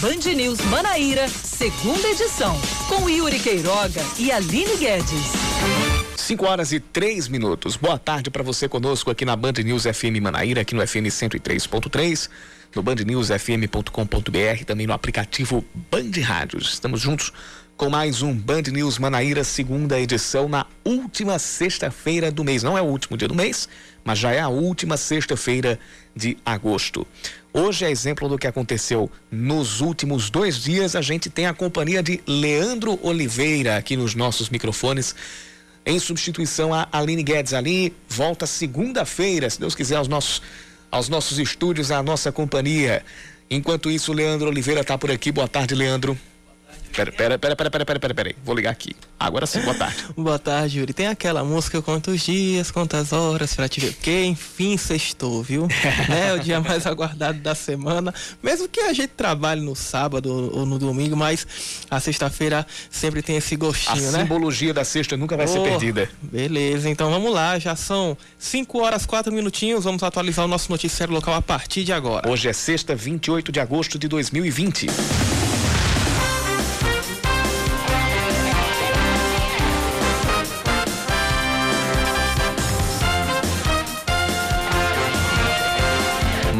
Band News Manaíra, segunda edição, com Yuri Queiroga e Aline Guedes. 5 horas e 3 minutos. Boa tarde para você conosco aqui na Band News FM Manaíra, aqui no FM 103.3, no bandnewsfm.com.br, também no aplicativo Band Rádios. Estamos juntos com mais um Band News Manaíra, segunda edição, na última sexta-feira do mês. Não é o último dia do mês, mas já é a última sexta-feira de agosto. Hoje é exemplo do que aconteceu nos últimos dois dias. A gente tem a companhia de Leandro Oliveira aqui nos nossos microfones. Em substituição a Aline Guedes. Ali volta segunda-feira, se Deus quiser, aos nossos, aos nossos estúdios, à nossa companhia. Enquanto isso, Leandro Oliveira está por aqui. Boa tarde, Leandro. Pera, pera, pera, pera, pera, pera, pera, pera. Vou ligar aqui. Agora sim, boa tarde. boa tarde, Yuri. Tem aquela música Quantos dias, quantas horas pra te ver. Porque enfim sextou, viu? é o dia mais aguardado da semana. Mesmo que a gente trabalhe no sábado ou no domingo, mas a sexta-feira sempre tem esse gostinho, a né? A simbologia da sexta nunca vai oh, ser perdida. Beleza, então vamos lá. Já são 5 horas, 4 minutinhos. Vamos atualizar o nosso noticiário local a partir de agora. Hoje é sexta, 28 de agosto de 2020.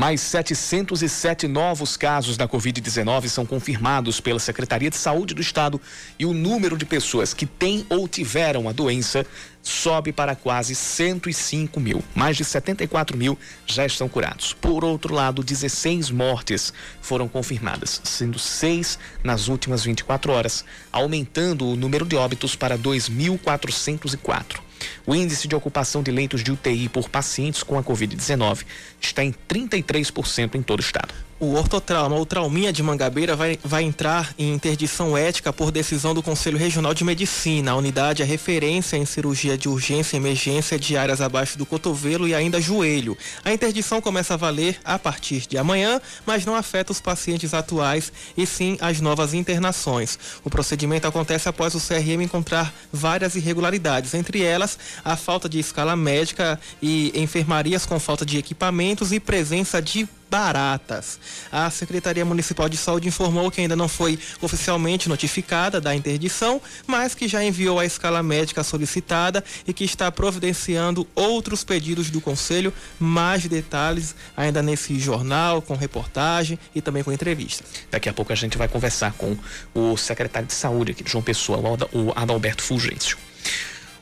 Mais 707 novos casos da Covid-19 são confirmados pela Secretaria de Saúde do Estado e o número de pessoas que têm ou tiveram a doença sobe para quase 105 mil. Mais de 74 mil já estão curados. Por outro lado, 16 mortes foram confirmadas, sendo seis nas últimas 24 horas, aumentando o número de óbitos para 2.404. O índice de ocupação de leitos de UTI por pacientes com a Covid-19 está em 33% em todo o estado o ortotrauma ou trauminha de Mangabeira vai, vai entrar em interdição ética por decisão do Conselho Regional de Medicina. A unidade é referência em cirurgia de urgência e emergência de áreas abaixo do cotovelo e ainda joelho. A interdição começa a valer a partir de amanhã, mas não afeta os pacientes atuais e sim as novas internações. O procedimento acontece após o CRM encontrar várias irregularidades, entre elas a falta de escala médica e enfermarias com falta de equipamentos e presença de baratas. A Secretaria Municipal de Saúde informou que ainda não foi oficialmente notificada da interdição, mas que já enviou a escala médica solicitada e que está providenciando outros pedidos do Conselho. Mais detalhes ainda nesse jornal, com reportagem e também com entrevistas. Daqui a pouco a gente vai conversar com o secretário de Saúde aqui de João Pessoa, o Adalberto Fulgêncio.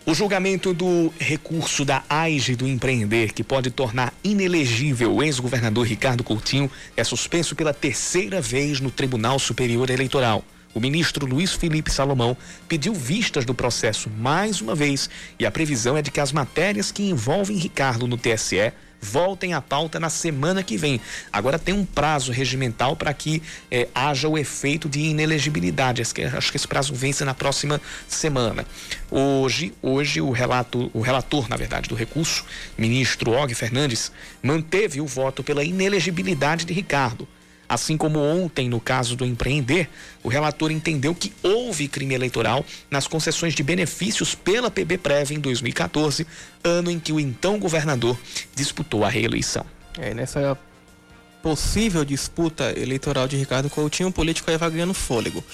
O julgamento do recurso da AIGE do empreender, que pode tornar inelegível o ex-governador Ricardo Coutinho, é suspenso pela terceira vez no Tribunal Superior Eleitoral. O ministro Luiz Felipe Salomão pediu vistas do processo mais uma vez e a previsão é de que as matérias que envolvem Ricardo no TSE voltem à pauta na semana que vem. Agora tem um prazo regimental para que eh, haja o efeito de inelegibilidade. Acho que, acho que esse prazo vence na próxima semana. Hoje, hoje o, relato, o relator, na verdade, do recurso, ministro Og Fernandes, manteve o voto pela inelegibilidade de Ricardo. Assim como ontem, no caso do empreender, o relator entendeu que houve crime eleitoral nas concessões de benefícios pela PB Prev em 2014, ano em que o então governador disputou a reeleição. É, nessa possível disputa eleitoral de Ricardo Coutinho, o político aí vai ganhando fôlego.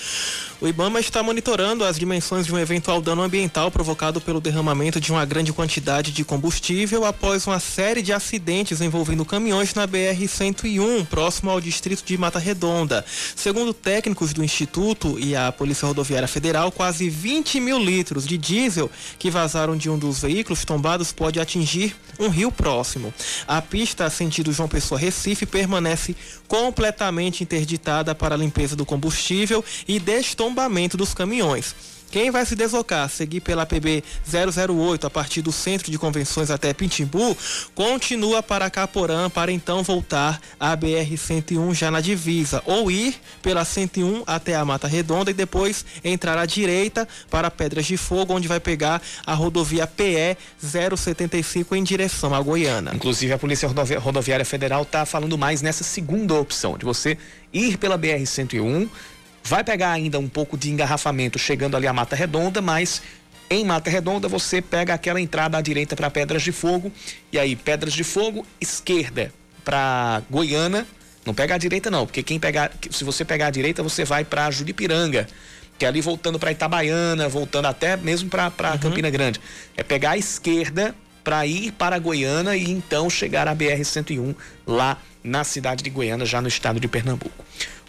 O Ibama está monitorando as dimensões de um eventual dano ambiental provocado pelo derramamento de uma grande quantidade de combustível após uma série de acidentes envolvendo caminhões na BR-101, próximo ao distrito de Mata Redonda. Segundo técnicos do Instituto e a Polícia Rodoviária Federal, quase 20 mil litros de diesel que vazaram de um dos veículos tombados pode atingir um rio próximo. A pista sentido João Pessoa Recife permanece permanece completamente interditada para a limpeza do combustível e destombamento dos caminhões. Quem vai se deslocar, seguir pela PB 008 a partir do centro de convenções até Pintimbu, continua para Caporã para então voltar à BR 101 já na divisa, ou ir pela 101 até a Mata Redonda e depois entrar à direita para Pedras de Fogo, onde vai pegar a rodovia PE 075 em direção à Goiânia. Inclusive a Polícia Rodoviária Federal está falando mais nessa segunda opção, de você ir pela BR 101 Vai pegar ainda um pouco de engarrafamento chegando ali a Mata Redonda, mas em Mata Redonda você pega aquela entrada à direita para Pedras de Fogo e aí Pedras de Fogo, esquerda para Goiânia, Não pega a direita não, porque quem pegar, se você pegar a direita, você vai para Juripiranga, que é ali voltando para Itabaiana, voltando até mesmo para uhum. Campina Grande. É pegar a esquerda para ir para Goiânia e então chegar à BR 101 lá na cidade de Goiânia, já no estado de Pernambuco.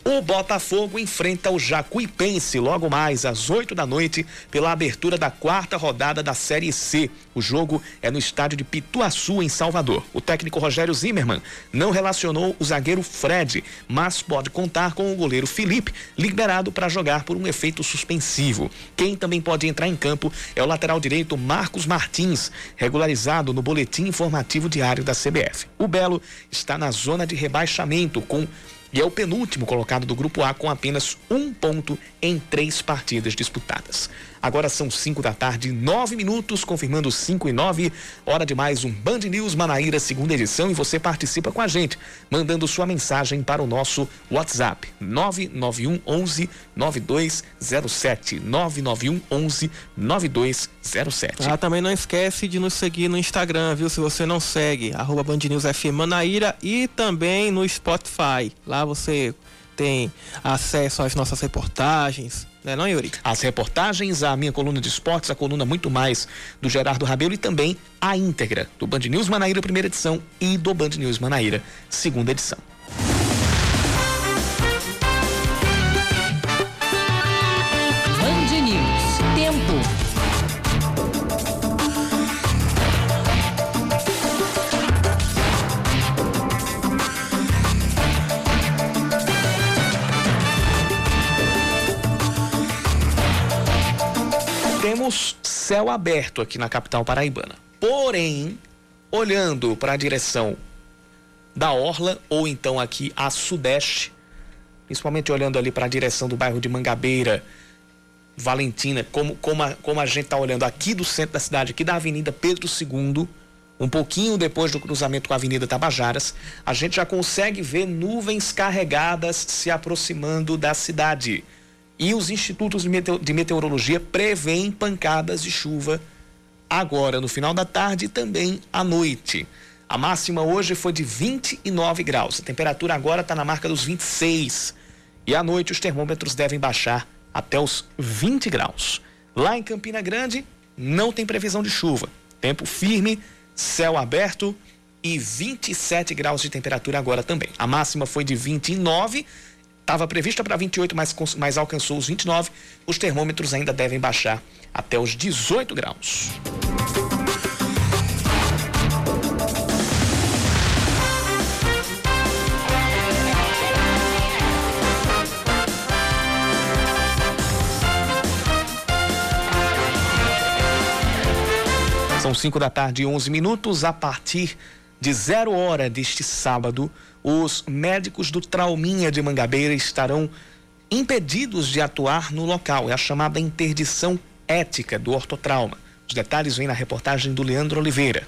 O Botafogo enfrenta o Jacuipense logo mais às 8 da noite pela abertura da quarta rodada da Série C. O jogo é no estádio de Pituaçu, em Salvador. O técnico Rogério Zimmermann não relacionou o zagueiro Fred, mas pode contar com o goleiro Felipe, liberado para jogar por um efeito suspensivo. Quem também pode entrar em campo é o lateral direito Marcos Martins, regularizado no boletim informativo diário da CBF. O Belo está na zona de rebaixamento com e é o penúltimo colocado do Grupo A com apenas um ponto em três partidas disputadas. Agora são 5 da tarde, nove minutos, confirmando 5 e 9. Hora de mais um Band News Manaíra, segunda edição, e você participa com a gente, mandando sua mensagem para o nosso WhatsApp 991 11 9207. 991 11 9207. Ah, também não esquece de nos seguir no Instagram, viu? Se você não segue, arroba Band News FM Manaíra e também no Spotify. Lá você tem acesso às nossas reportagens, né não, Yuri? As reportagens, a minha coluna de esportes, a coluna muito mais do Gerardo Rabelo e também a íntegra do Band News Manaíra, primeira edição, e do Band News Manaíra, segunda edição. Céu aberto aqui na capital paraibana. Porém, olhando para a direção da Orla, ou então aqui a sudeste, principalmente olhando ali para a direção do bairro de Mangabeira, Valentina, como, como, a, como a gente está olhando aqui do centro da cidade, aqui da Avenida Pedro II, um pouquinho depois do cruzamento com a Avenida Tabajaras, a gente já consegue ver nuvens carregadas se aproximando da cidade. E os institutos de meteorologia preveem pancadas de chuva agora no final da tarde e também à noite. A máxima hoje foi de 29 graus. A temperatura agora está na marca dos 26. E à noite os termômetros devem baixar até os 20 graus. Lá em Campina Grande, não tem previsão de chuva. Tempo firme, céu aberto e 27 graus de temperatura agora também. A máxima foi de 29 Estava prevista para 28, mas, mas alcançou os 29. Os termômetros ainda devem baixar até os 18 graus. São 5 da tarde e 11 minutos. A partir de zero hora deste sábado, os médicos do Trauminha de Mangabeira estarão impedidos de atuar no local. É a chamada interdição ética do ortotrauma. Os detalhes vêm na reportagem do Leandro Oliveira.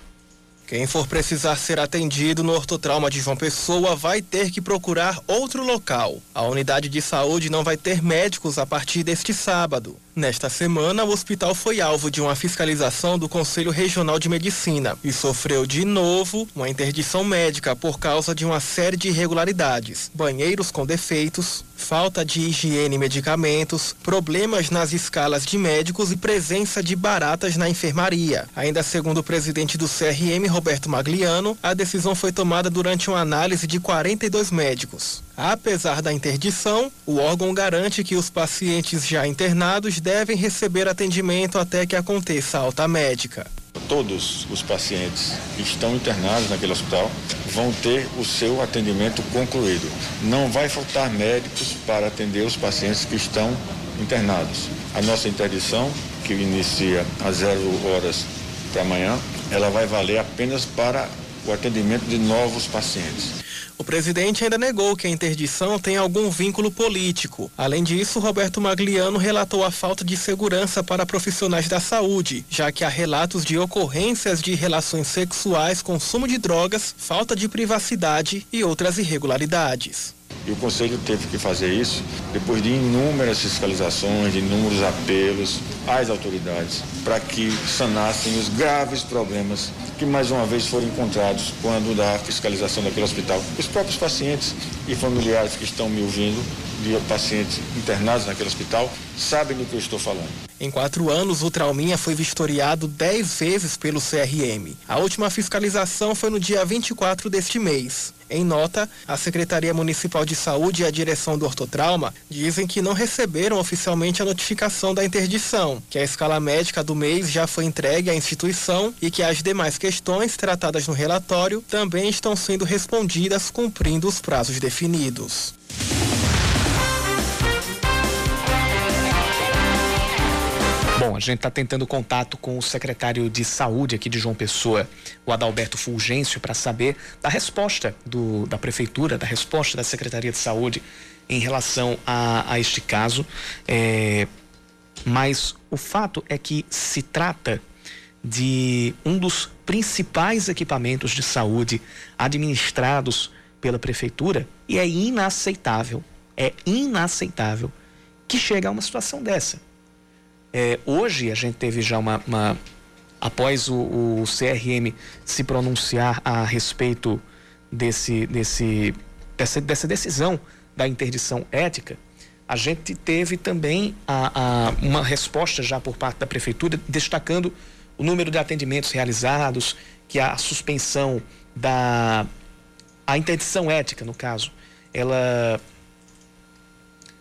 Quem for precisar ser atendido no ortotrauma de João Pessoa vai ter que procurar outro local. A unidade de saúde não vai ter médicos a partir deste sábado. Nesta semana, o hospital foi alvo de uma fiscalização do Conselho Regional de Medicina e sofreu de novo uma interdição médica por causa de uma série de irregularidades: banheiros com defeitos, falta de higiene e medicamentos, problemas nas escalas de médicos e presença de baratas na enfermaria. Ainda segundo o presidente do CRM, Roberto Magliano, a decisão foi tomada durante uma análise de 42 médicos. Apesar da interdição, o órgão garante que os pacientes já internados devem receber atendimento até que aconteça a alta médica. Todos os pacientes que estão internados naquele hospital vão ter o seu atendimento concluído. Não vai faltar médicos para atender os pacientes que estão internados. A nossa interdição, que inicia às zero horas da manhã, ela vai valer apenas para o atendimento de novos pacientes. O presidente ainda negou que a interdição tem algum vínculo político. Além disso, Roberto Magliano relatou a falta de segurança para profissionais da saúde, já que há relatos de ocorrências de relações sexuais, consumo de drogas, falta de privacidade e outras irregularidades. E o Conselho teve que fazer isso depois de inúmeras fiscalizações, de inúmeros apelos às autoridades para que sanassem os graves problemas que mais uma vez foram encontrados quando da fiscalização daquele hospital. Os próprios pacientes e familiares que estão me ouvindo, de pacientes internados naquele hospital, sabem do que eu estou falando. Em quatro anos, o Trauminha foi vistoriado dez vezes pelo CRM. A última fiscalização foi no dia 24 deste mês. Em nota, a Secretaria Municipal de Saúde e a direção do Ortotrauma dizem que não receberam oficialmente a notificação da interdição, que a escala médica do mês já foi entregue à instituição e que as demais questões tratadas no relatório também estão sendo respondidas cumprindo os prazos definidos. Bom, a gente está tentando contato com o secretário de saúde aqui de João Pessoa, o Adalberto Fulgêncio, para saber da resposta do, da prefeitura, da resposta da Secretaria de Saúde em relação a, a este caso. É, mas o fato é que se trata de um dos principais equipamentos de saúde administrados pela prefeitura e é inaceitável, é inaceitável que chegue a uma situação dessa. É, hoje a gente teve já uma. uma após o, o, CRM se pronunciar a respeito desse, desse, dessa, dessa decisão da interdição ética, a gente teve também a, a, uma resposta já por parte da prefeitura destacando o número de atendimentos realizados, que a suspensão da a interdição ética, no caso, ela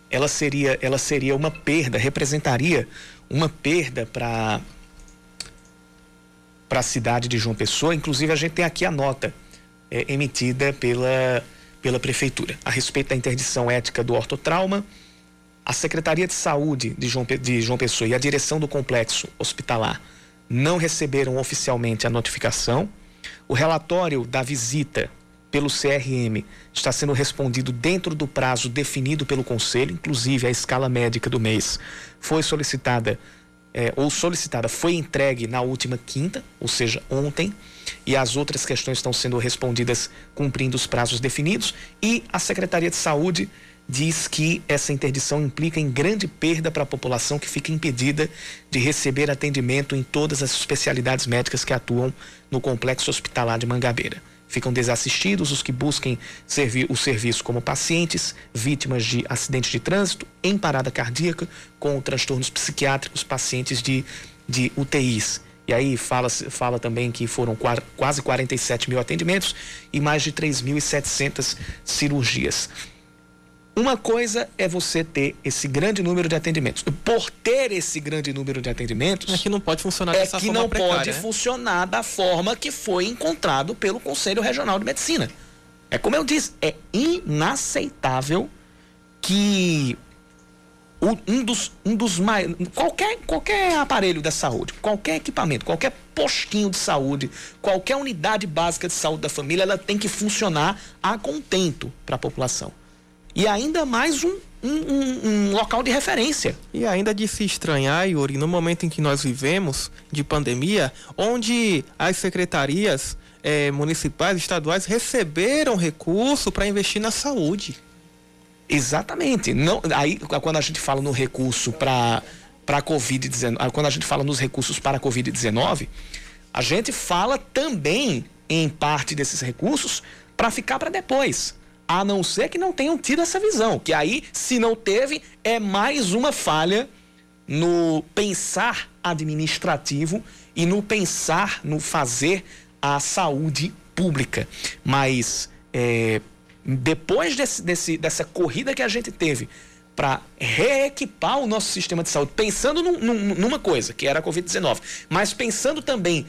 ela seria ela seria uma perda, representaria uma perda para para a cidade de João Pessoa. Inclusive, a gente tem aqui a nota é, emitida pela, pela Prefeitura a respeito da interdição ética do ortotrauma. A Secretaria de Saúde de João, de João Pessoa e a direção do complexo hospitalar não receberam oficialmente a notificação. O relatório da visita pelo CRM está sendo respondido dentro do prazo definido pelo Conselho, inclusive a escala médica do mês foi solicitada é, ou solicitada foi entregue na última quinta, ou seja, ontem, e as outras questões estão sendo respondidas cumprindo os prazos definidos. E a Secretaria de Saúde diz que essa interdição implica em grande perda para a população que fica impedida de receber atendimento em todas as especialidades médicas que atuam no complexo hospitalar de Mangabeira. Ficam desassistidos os que busquem servir o serviço como pacientes, vítimas de acidente de trânsito, em parada cardíaca, com transtornos psiquiátricos, pacientes de, de UTIs. E aí fala, fala também que foram quase 47 mil atendimentos e mais de 3.700 cirurgias. Uma coisa é você ter esse grande número de atendimentos. Por ter esse grande número de atendimentos. É que não pode funcionar é dessa que forma não precária, pode né? funcionar da forma que foi encontrado pelo Conselho Regional de Medicina. É como eu disse, é inaceitável que um dos, um dos mais. Qualquer, qualquer aparelho da saúde, qualquer equipamento, qualquer postinho de saúde, qualquer unidade básica de saúde da família, ela tem que funcionar a contento para a população e ainda mais um, um, um, um, local de referência. E ainda de se estranhar, Yuri, no momento em que nós vivemos de pandemia, onde as secretarias eh, municipais, estaduais receberam recurso para investir na saúde. Exatamente. Não, aí quando a gente fala no recurso para para COVID-19, quando a gente fala nos recursos para a COVID-19, a gente fala também em parte desses recursos para ficar para depois a não ser que não tenham tido essa visão. Que aí, se não teve, é mais uma falha no pensar administrativo e no pensar, no fazer a saúde pública. Mas é, depois desse, desse, dessa corrida que a gente teve para reequipar o nosso sistema de saúde, pensando num, num, numa coisa, que era a Covid-19, mas pensando também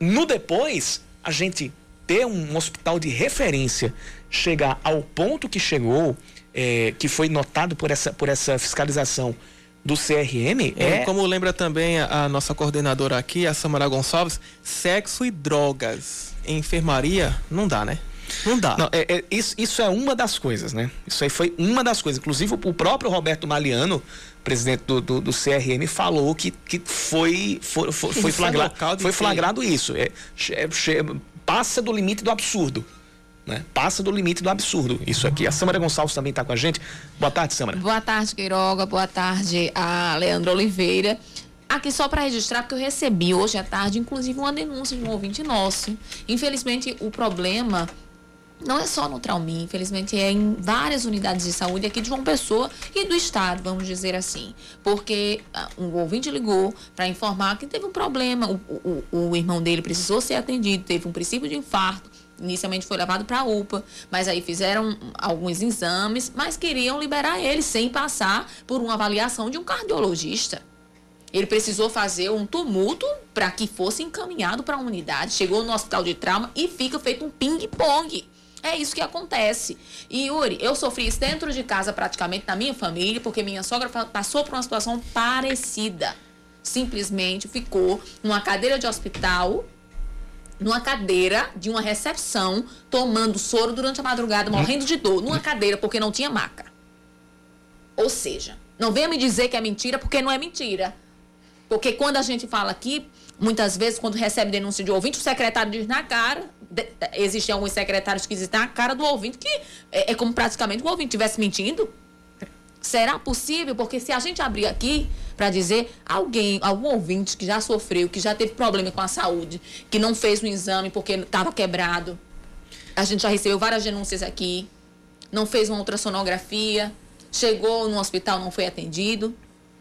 no depois, a gente ter um hospital de referência chegar ao ponto que chegou, é, que foi notado por essa, por essa fiscalização do CRM é, é... Como lembra também a, a, nossa coordenadora aqui, a Samara Gonçalves, sexo e drogas em enfermaria não dá, né? Não dá. Não, é, é, isso, isso é uma das coisas, né? Isso aí foi uma das coisas. Inclusive, o próprio Roberto Maliano, presidente do, do, do CRM, falou que, que foi, foi, foi, foi, flagrado, foi flagrado isso. É, é, passa do limite do absurdo. Né? Passa do limite do absurdo. Isso aqui. A Samara Gonçalves também está com a gente. Boa tarde, Samara. Boa tarde, Queiroga. Boa tarde a Leandro Oliveira. Aqui só para registrar, porque eu recebi hoje à tarde, inclusive, uma denúncia de um ouvinte nosso. Infelizmente, o problema não é só no Traumin, infelizmente é em várias unidades de saúde aqui de João Pessoa e do estado, vamos dizer assim. Porque uh, um ouvinte ligou para informar que teve um problema, o, o, o irmão dele precisou ser atendido, teve um princípio de infarto, inicialmente foi levado para a UPA, mas aí fizeram alguns exames, mas queriam liberar ele sem passar por uma avaliação de um cardiologista. Ele precisou fazer um tumulto para que fosse encaminhado para a unidade. Chegou no hospital de trauma e fica feito um ping-pong. É isso que acontece. E Yuri, eu sofri isso dentro de casa praticamente na minha família, porque minha sogra passou por uma situação parecida. Simplesmente ficou numa cadeira de hospital, numa cadeira de uma recepção, tomando soro durante a madrugada, morrendo de dor, numa cadeira, porque não tinha maca. Ou seja, não venha me dizer que é mentira, porque não é mentira. Porque quando a gente fala aqui, muitas vezes, quando recebe denúncia de ouvinte, o secretário diz na cara, existem alguns secretários que dizem na cara do ouvinte que é, é como praticamente o ouvinte estivesse mentindo. Será possível? Porque se a gente abrir aqui para dizer alguém, algum ouvinte que já sofreu, que já teve problema com a saúde, que não fez um exame porque estava quebrado, a gente já recebeu várias denúncias aqui, não fez uma ultrassonografia, chegou no hospital, não foi atendido.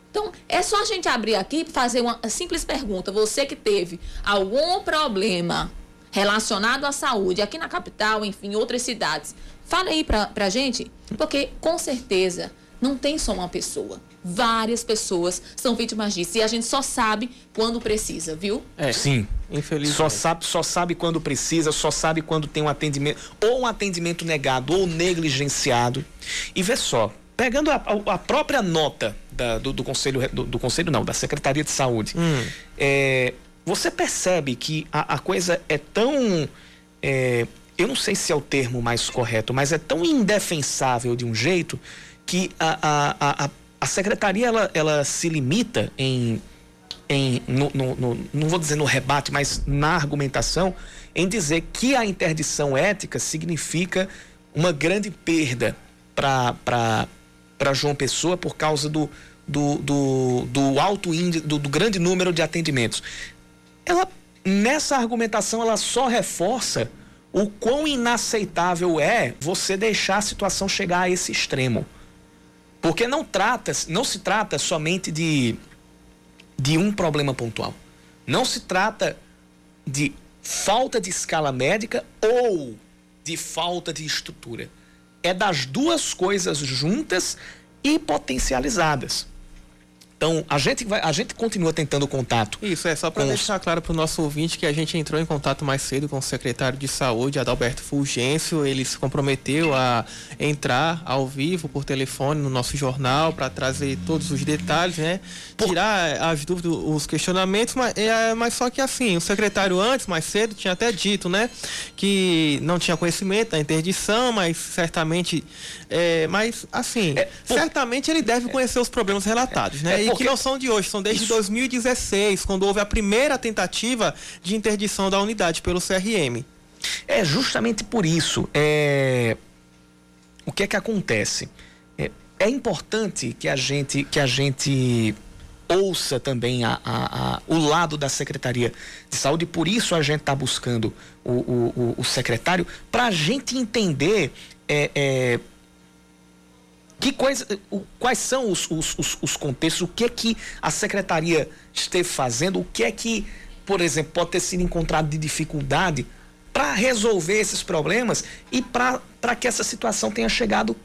Então, é só a gente abrir aqui e fazer uma simples pergunta. Você que teve algum problema relacionado à saúde aqui na capital, enfim, outras cidades. Fala aí pra, pra gente, porque com certeza não tem só uma pessoa. Várias pessoas são vítimas disso. E a gente só sabe quando precisa, viu? É, sim. Infelizmente. Só sabe, só sabe quando precisa, só sabe quando tem um atendimento, ou um atendimento negado, ou negligenciado. E vê só, pegando a, a própria nota da, do, do, Conselho, do, do, Conselho não, da Secretaria de Saúde, hum. é, você percebe que a, a coisa é tão. É, eu não sei se é o termo mais correto, mas é tão indefensável de um jeito que a, a, a, a secretaria ela, ela se limita em. em no, no, no, não vou dizer no rebate, mas na argumentação, em dizer que a interdição ética significa uma grande perda para João Pessoa por causa do, do, do, do alto índice, do, do grande número de atendimentos ela nessa argumentação ela só reforça o quão inaceitável é você deixar a situação chegar a esse extremo. Porque não trata, não se trata somente de de um problema pontual. Não se trata de falta de escala médica ou de falta de estrutura. É das duas coisas juntas e potencializadas. Então, a gente, vai, a gente continua tentando contato. Isso, é só para deixar os... claro para o nosso ouvinte que a gente entrou em contato mais cedo com o secretário de saúde, Adalberto Fulgêncio. Ele se comprometeu a entrar ao vivo por telefone no nosso jornal para trazer todos os detalhes, né? Tirar as dúvidas, os questionamentos, mas, é, mas só que assim, o secretário antes, mais cedo, tinha até dito, né? Que não tinha conhecimento da interdição, mas certamente. É, mas assim, é, por... certamente ele deve conhecer os problemas relatados, né? É, porque... que não são de hoje, são desde Isso. 2016, quando houve a primeira tentativa de interdição da unidade pelo CRM. É justamente por isso. É... O que é que acontece? É, é importante que a gente, que a gente ouça também a, a, a, o lado da Secretaria de Saúde, por isso a gente está buscando o, o, o secretário, para a gente entender é, é, que coisa, quais são os, os, os, os contextos, o que é que a secretaria esteve fazendo, o que é que, por exemplo, pode ter sido encontrado de dificuldade para resolver esses problemas e para que essa situação tenha chegado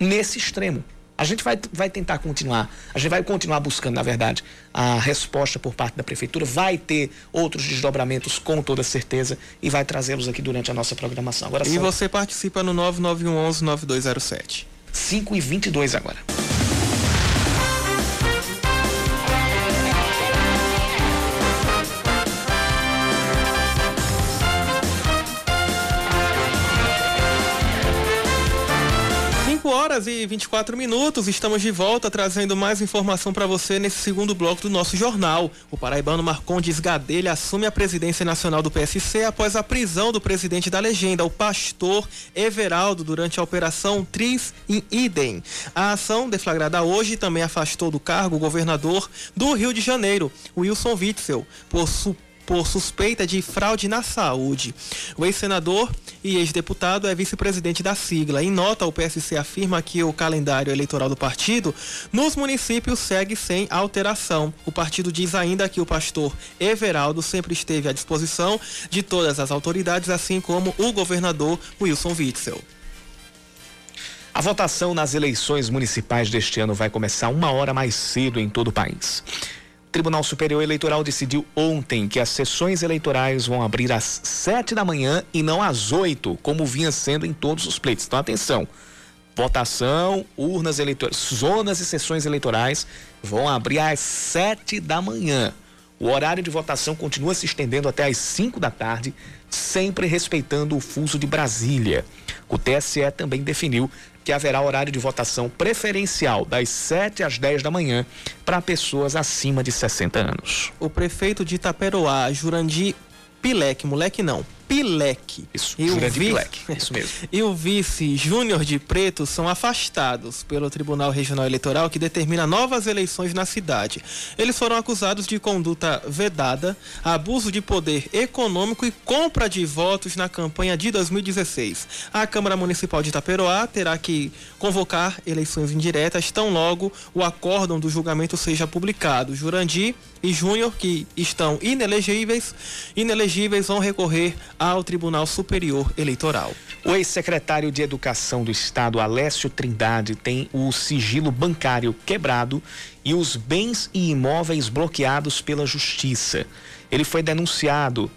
nesse extremo. A gente vai, vai tentar continuar, a gente vai continuar buscando, na verdade, a resposta por parte da prefeitura, vai ter outros desdobramentos com toda certeza e vai trazê-los aqui durante a nossa programação. Agora, e só... você participa no 9911 9207. 5 e 22 agora. Horas e 24 minutos, estamos de volta trazendo mais informação para você nesse segundo bloco do nosso jornal. O paraibano Marcondes Gadelha assume a presidência nacional do PSC após a prisão do presidente da legenda, o pastor Everaldo, durante a operação Tris in Idem. A ação, deflagrada hoje, também afastou do cargo o governador do Rio de Janeiro, Wilson Witzel, por suposto por suspeita de fraude na saúde. O ex-senador e ex-deputado é vice-presidente da sigla. Em nota, o PSC afirma que o calendário eleitoral do partido nos municípios segue sem alteração. O partido diz ainda que o pastor Everaldo sempre esteve à disposição de todas as autoridades, assim como o governador Wilson Witzel. A votação nas eleições municipais deste ano vai começar uma hora mais cedo em todo o país. Tribunal Superior Eleitoral decidiu ontem que as sessões eleitorais vão abrir às sete da manhã e não às oito, como vinha sendo em todos os pleitos. Então, atenção. Votação, urnas eleitorais, zonas e sessões eleitorais vão abrir às sete da manhã. O horário de votação continua se estendendo até às 5 da tarde, sempre respeitando o fuso de Brasília. O TSE também definiu que haverá horário de votação preferencial das 7 às 10 da manhã para pessoas acima de 60 anos. O prefeito de Itaperoá, Jurandir Pileque, moleque não, Pileque. Isso, e o vice, Pileque, isso mesmo. e o vice Júnior de Preto são afastados pelo Tribunal Regional Eleitoral que determina novas eleições na cidade. Eles foram acusados de conduta vedada, abuso de poder econômico e compra de votos na campanha de 2016. A Câmara Municipal de Itaperoá terá que convocar eleições indiretas tão logo o acórdão do julgamento seja publicado. Jurandir e Júnior, que estão inelegíveis, inelegíveis vão recorrer ao Tribunal Superior Eleitoral. O ex-secretário de Educação do Estado, Alessio Trindade, tem o sigilo bancário quebrado e os bens e imóveis bloqueados pela Justiça. Ele foi denunciado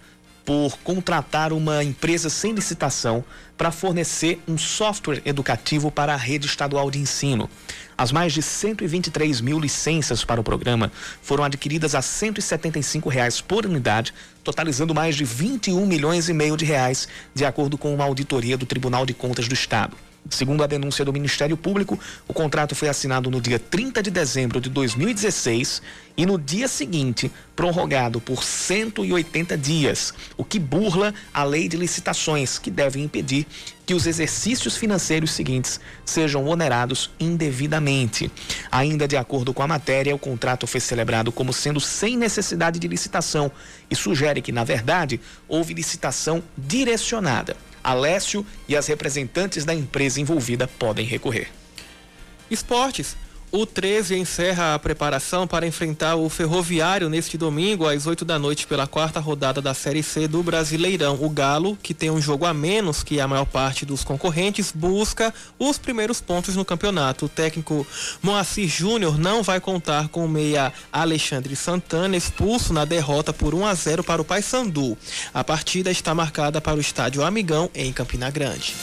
por contratar uma empresa sem licitação para fornecer um software educativo para a rede estadual de ensino. As mais de 123 mil licenças para o programa foram adquiridas a 175 reais por unidade, totalizando mais de 21 milhões e meio de reais, de acordo com uma auditoria do Tribunal de Contas do Estado. Segundo a denúncia do Ministério Público, o contrato foi assinado no dia 30 de dezembro de 2016 e no dia seguinte prorrogado por 180 dias, o que burla a lei de licitações, que deve impedir que os exercícios financeiros seguintes sejam onerados indevidamente. Ainda de acordo com a matéria, o contrato foi celebrado como sendo sem necessidade de licitação e sugere que, na verdade, houve licitação direcionada. Alessio e as representantes da empresa envolvida podem recorrer. Esportes. O 13 encerra a preparação para enfrentar o Ferroviário neste domingo às 8 da noite pela quarta rodada da Série C do Brasileirão. O Galo, que tem um jogo a menos que a maior parte dos concorrentes, busca os primeiros pontos no campeonato. O técnico Moacir Júnior não vai contar com o meia Alexandre Santana, expulso na derrota por 1 a 0 para o Paysandu. A partida está marcada para o estádio Amigão em Campina Grande.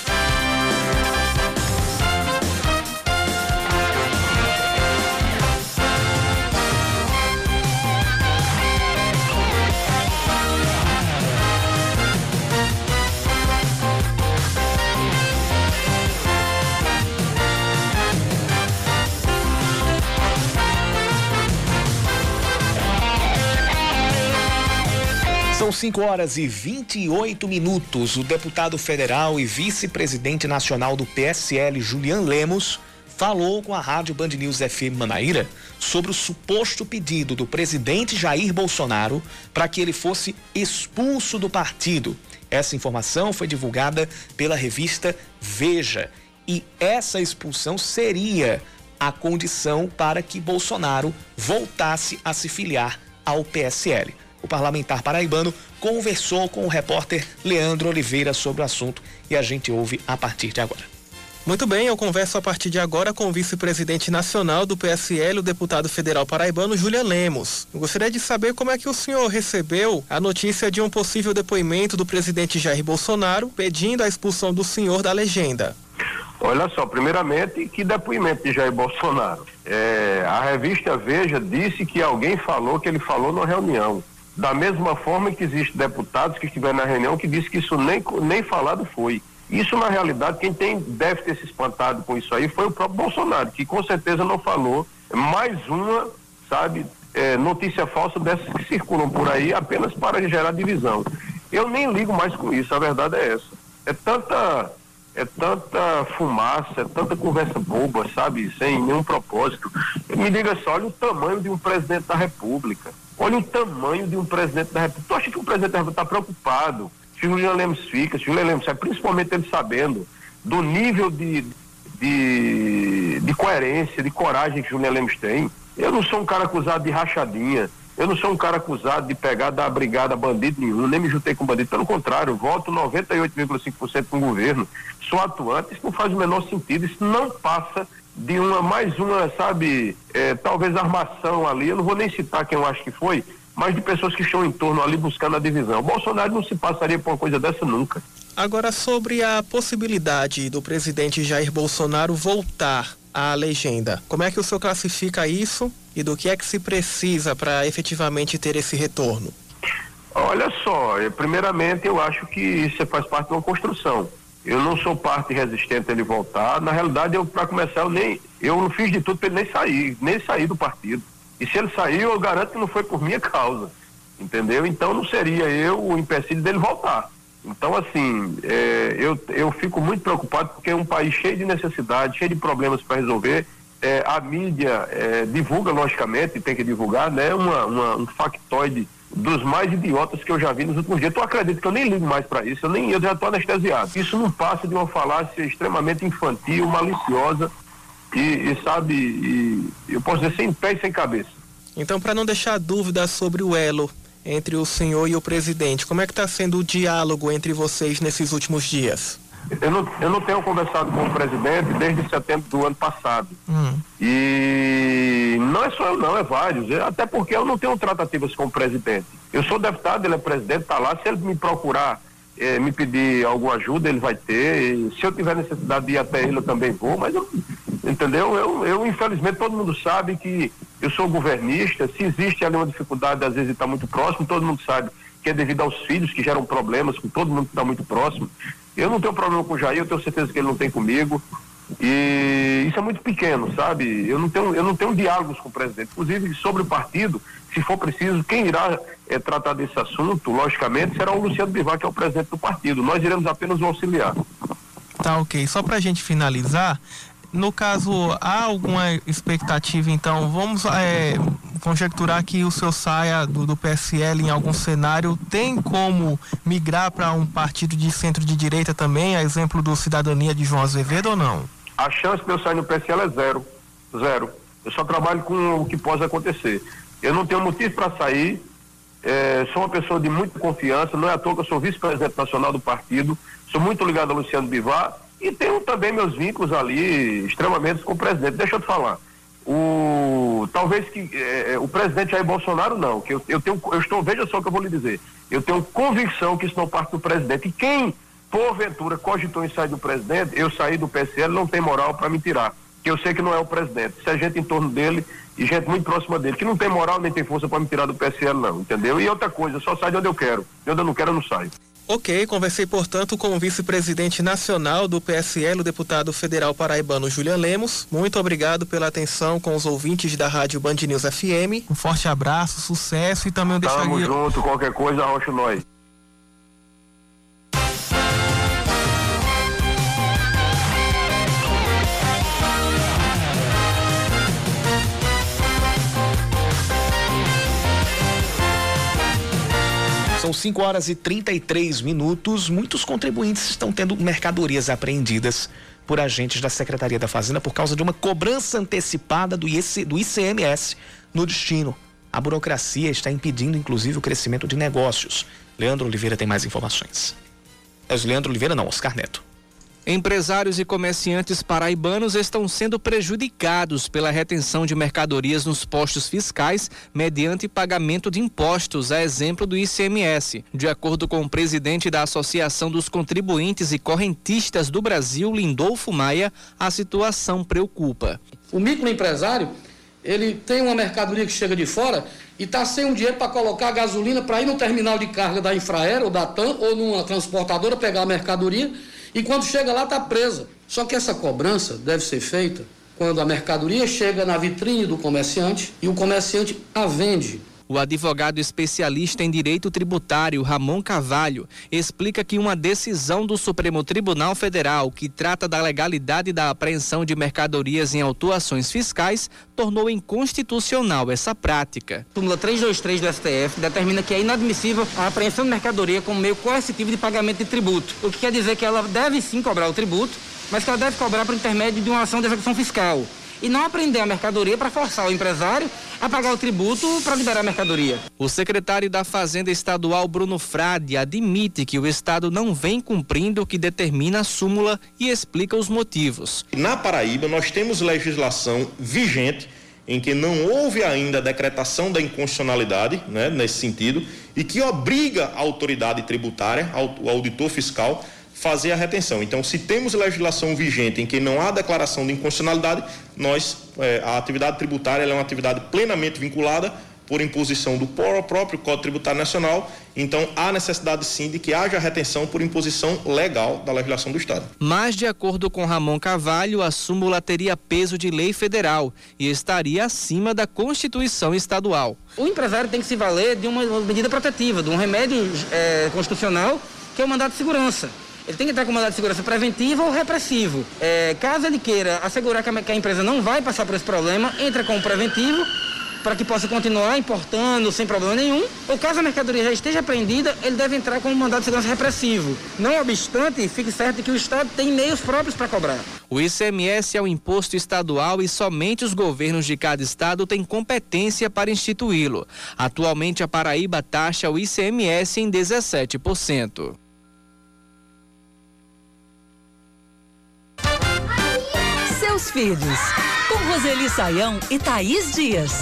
São 5 horas e 28 minutos. O deputado federal e vice-presidente nacional do PSL, Julian Lemos, falou com a rádio Band News FM Manaíra sobre o suposto pedido do presidente Jair Bolsonaro para que ele fosse expulso do partido. Essa informação foi divulgada pela revista Veja e essa expulsão seria a condição para que Bolsonaro voltasse a se filiar ao PSL o parlamentar paraibano conversou com o repórter Leandro Oliveira sobre o assunto e a gente ouve a partir de agora. Muito bem, eu converso a partir de agora com o vice-presidente nacional do PSL, o deputado federal paraibano Julian Lemos. Eu gostaria de saber como é que o senhor recebeu a notícia de um possível depoimento do presidente Jair Bolsonaro pedindo a expulsão do senhor da legenda. Olha só, primeiramente, que depoimento de Jair Bolsonaro. É, a revista Veja disse que alguém falou que ele falou na reunião. Da mesma forma que existem deputados que estiveram na reunião que disse que isso nem, nem falado foi. Isso, na realidade, quem tem, deve ter se espantado com isso aí foi o próprio Bolsonaro, que com certeza não falou mais uma, sabe, é, notícia falsa dessas que circulam por aí apenas para gerar divisão. Eu nem ligo mais com isso, a verdade é essa. É tanta, é tanta fumaça, é tanta conversa boba, sabe, sem nenhum propósito. Me diga só, olha o tamanho de um presidente da República. Olha o tamanho de um presidente da República. Tu acha que o presidente da República está preocupado se Julian Lemos fica, se Julian Lemos sai, principalmente ele sabendo do nível de, de, de coerência, de coragem que o Julian Lemos tem. Eu não sou um cara acusado de rachadinha, eu não sou um cara acusado de pegar da brigada bandido nenhum, nem me juntei com bandido, pelo contrário, voto 98,5% com o governo, sou atuante, isso não faz o menor sentido, isso não passa de uma, mais uma, sabe, é, talvez armação ali, eu não vou nem citar quem eu acho que foi, mas de pessoas que estão em torno ali buscando a divisão. O Bolsonaro não se passaria por uma coisa dessa nunca. Agora, sobre a possibilidade do presidente Jair Bolsonaro voltar à legenda, como é que o senhor classifica isso e do que é que se precisa para efetivamente ter esse retorno? Olha só, primeiramente eu acho que isso faz parte de uma construção. Eu não sou parte resistente a ele voltar. Na realidade, eu para começar, eu nem eu não fiz de tudo para ele nem sair, nem sair do partido. E se ele saiu, eu garanto que não foi por minha causa. Entendeu? Então não seria eu o empecilho dele voltar. Então, assim, é, eu, eu fico muito preocupado porque é um país cheio de necessidades, cheio de problemas para resolver. É, a mídia é, divulga, logicamente, tem que divulgar, né? Uma, uma, um factoide dos mais idiotas que eu já vi nos últimos dias. Tu acredita que eu nem ligo mais para isso, eu, nem, eu já estou anestesiado. Isso não passa de uma falácia extremamente infantil, maliciosa e, e sabe, e, eu posso dizer sem pé e sem cabeça. Então, para não deixar dúvidas sobre o elo entre o senhor e o presidente, como é que está sendo o diálogo entre vocês nesses últimos dias? Eu não, eu não tenho conversado com o presidente desde setembro do ano passado. Hum. E não é só eu não, é vários. Até porque eu não tenho tratativas com o presidente. Eu sou deputado, ele é presidente, está lá. Se ele me procurar, eh, me pedir alguma ajuda, ele vai ter. E se eu tiver necessidade de ir até ele, eu também vou. Mas eu, entendeu? Eu, eu, infelizmente, todo mundo sabe que eu sou governista. Se existe ali uma dificuldade, às vezes está muito próximo, todo mundo sabe que é devido aos filhos que geram problemas com todo mundo que está muito próximo. Eu não tenho problema com o Jair, eu tenho certeza que ele não tem comigo. E isso é muito pequeno, sabe? Eu não tenho, eu não tenho diálogos com o presidente. Inclusive, sobre o partido, se for preciso, quem irá é, tratar desse assunto, logicamente, será o Luciano Bivar, que é o presidente do partido. Nós iremos apenas o auxiliar. Tá ok. Só para a gente finalizar, no caso, há alguma expectativa, então, vamos é, conjecturar que o seu saia do, do, PSL em algum cenário, tem como migrar para um partido de centro de direita também, a exemplo do Cidadania de João Azevedo ou não? A chance de eu sair no PSL é zero. Zero. Eu só trabalho com o que pode acontecer. Eu não tenho motivo para sair, é, sou uma pessoa de muita confiança, não é à toa que eu sou vice-presidente nacional do partido, sou muito ligado a Luciano Bivar e tenho também meus vínculos ali extremamente com o presidente. Deixa eu te falar. O, talvez que é, é, o presidente Jair Bolsonaro não, que eu, eu tenho, eu estou, veja só o que eu vou lhe dizer. Eu tenho convicção que isso não parte do presidente. E quem, porventura, cogitou em sair do presidente, eu saí do PSL, não tem moral para me tirar. Que eu sei que não é o presidente. Se é gente em torno dele e gente muito próxima dele, que não tem moral nem tem força para me tirar do PSL, não, entendeu? E outra coisa, só sai de onde eu quero. De onde eu não quero, eu não saio. Ok, conversei, portanto, com o vice-presidente nacional do PSL, o deputado federal paraibano Julian Lemos. Muito obrigado pela atenção com os ouvintes da Rádio Band News FM. Um forte abraço, sucesso e também um deixaria... Tamo junto, qualquer coisa, arrocha nós. São 5 horas e 33 minutos. Muitos contribuintes estão tendo mercadorias apreendidas por agentes da Secretaria da Fazenda por causa de uma cobrança antecipada do, IC, do ICMS no destino. A burocracia está impedindo, inclusive, o crescimento de negócios. Leandro Oliveira tem mais informações. É Leandro Oliveira, não, Oscar Neto. Empresários e comerciantes paraibanos estão sendo prejudicados pela retenção de mercadorias nos postos fiscais mediante pagamento de impostos, a exemplo do ICMS. De acordo com o presidente da Associação dos Contribuintes e Correntistas do Brasil, Lindolfo Maia, a situação preocupa. O microempresário, ele tem uma mercadoria que chega de fora e está sem um dinheiro para colocar gasolina para ir no terminal de carga da Infraero ou da TAM ou numa transportadora pegar a mercadoria E quando chega lá, está presa. Só que essa cobrança deve ser feita quando a mercadoria chega na vitrine do comerciante e o comerciante a vende. O advogado especialista em direito tributário, Ramon Carvalho, explica que uma decisão do Supremo Tribunal Federal que trata da legalidade da apreensão de mercadorias em autuações fiscais tornou inconstitucional essa prática. Súmula 323 do STF determina que é inadmissível a apreensão de mercadoria como meio coercitivo de pagamento de tributo, o que quer dizer que ela deve sim cobrar o tributo, mas que ela deve cobrar por intermédio de uma ação de execução fiscal e não apreender a mercadoria para forçar o empresário a pagar o tributo para liberar a mercadoria. O secretário da Fazenda Estadual, Bruno Frade, admite que o Estado não vem cumprindo o que determina a súmula e explica os motivos. Na Paraíba, nós temos legislação vigente em que não houve ainda a decretação da inconstitucionalidade, né, nesse sentido, e que obriga a autoridade tributária, o auditor fiscal, fazer a retenção. Então, se temos legislação vigente em que não há declaração de inconstitucionalidade, nós, é, a atividade tributária é uma atividade plenamente vinculada por imposição do próprio Código Tributário Nacional, então há necessidade sim de que haja retenção por imposição legal da legislação do Estado. Mas, de acordo com Ramon Carvalho, a súmula teria peso de lei federal e estaria acima da Constituição Estadual. O empresário tem que se valer de uma medida protetiva, de um remédio é, constitucional, que é o mandato de segurança. Ele tem que entrar com mandado de segurança preventivo ou repressivo. É, caso ele queira assegurar que a, que a empresa não vai passar por esse problema, entra com o preventivo para que possa continuar importando sem problema nenhum. Ou caso a mercadoria já esteja apreendida, ele deve entrar com um mandado de segurança repressivo. Não obstante, fique certo que o Estado tem meios próprios para cobrar. O ICMS é um imposto estadual e somente os governos de cada estado têm competência para instituí-lo. Atualmente, a Paraíba taxa o ICMS em 17%. Seus filhos, com Roseli Saião e Thaís Dias.